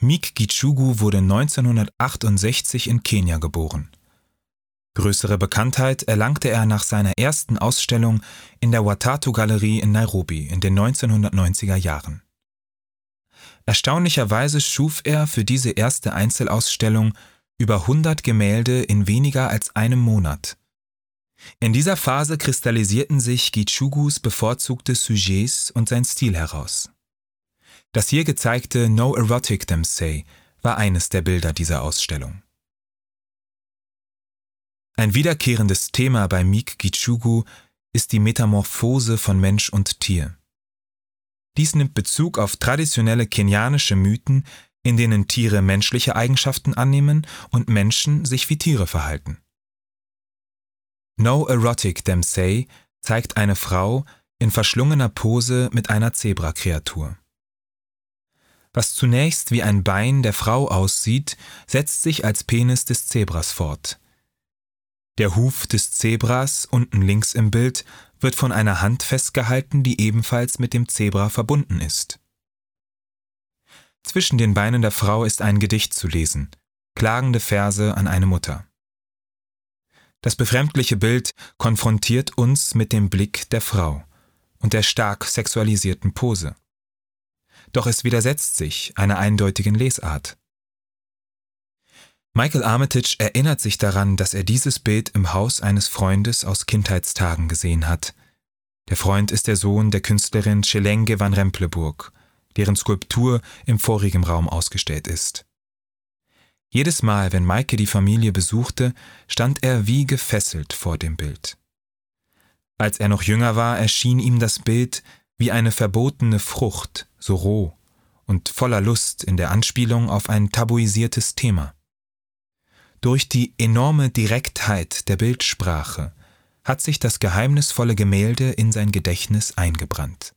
Mik Gichugu wurde 1968 in Kenia geboren. Größere Bekanntheit erlangte er nach seiner ersten Ausstellung in der Watatu-Galerie in Nairobi in den 1990er Jahren. Erstaunlicherweise schuf er für diese erste Einzelausstellung über 100 Gemälde in weniger als einem Monat. In dieser Phase kristallisierten sich Gichugus bevorzugte Sujets und sein Stil heraus. Das hier gezeigte No Erotic Them Say war eines der Bilder dieser Ausstellung. Ein wiederkehrendes Thema bei Meek Gichugu ist die Metamorphose von Mensch und Tier. Dies nimmt Bezug auf traditionelle kenianische Mythen, in denen Tiere menschliche Eigenschaften annehmen und Menschen sich wie Tiere verhalten. No Erotic Them Say zeigt eine Frau in verschlungener Pose mit einer Zebrakreatur. Was zunächst wie ein Bein der Frau aussieht, setzt sich als Penis des Zebras fort. Der Huf des Zebras unten links im Bild wird von einer Hand festgehalten, die ebenfalls mit dem Zebra verbunden ist. Zwischen den Beinen der Frau ist ein Gedicht zu lesen, klagende Verse an eine Mutter. Das befremdliche Bild konfrontiert uns mit dem Blick der Frau und der stark sexualisierten Pose. Doch es widersetzt sich einer eindeutigen Lesart. Michael Armitage erinnert sich daran, dass er dieses Bild im Haus eines Freundes aus Kindheitstagen gesehen hat. Der Freund ist der Sohn der Künstlerin Chelenge van Rempleburg, deren Skulptur im vorigen Raum ausgestellt ist. Jedes Mal, wenn Maike die Familie besuchte, stand er wie gefesselt vor dem Bild. Als er noch jünger war, erschien ihm das Bild wie eine verbotene Frucht, so roh und voller Lust in der Anspielung auf ein tabuisiertes Thema. Durch die enorme Direktheit der Bildsprache hat sich das geheimnisvolle Gemälde in sein Gedächtnis eingebrannt.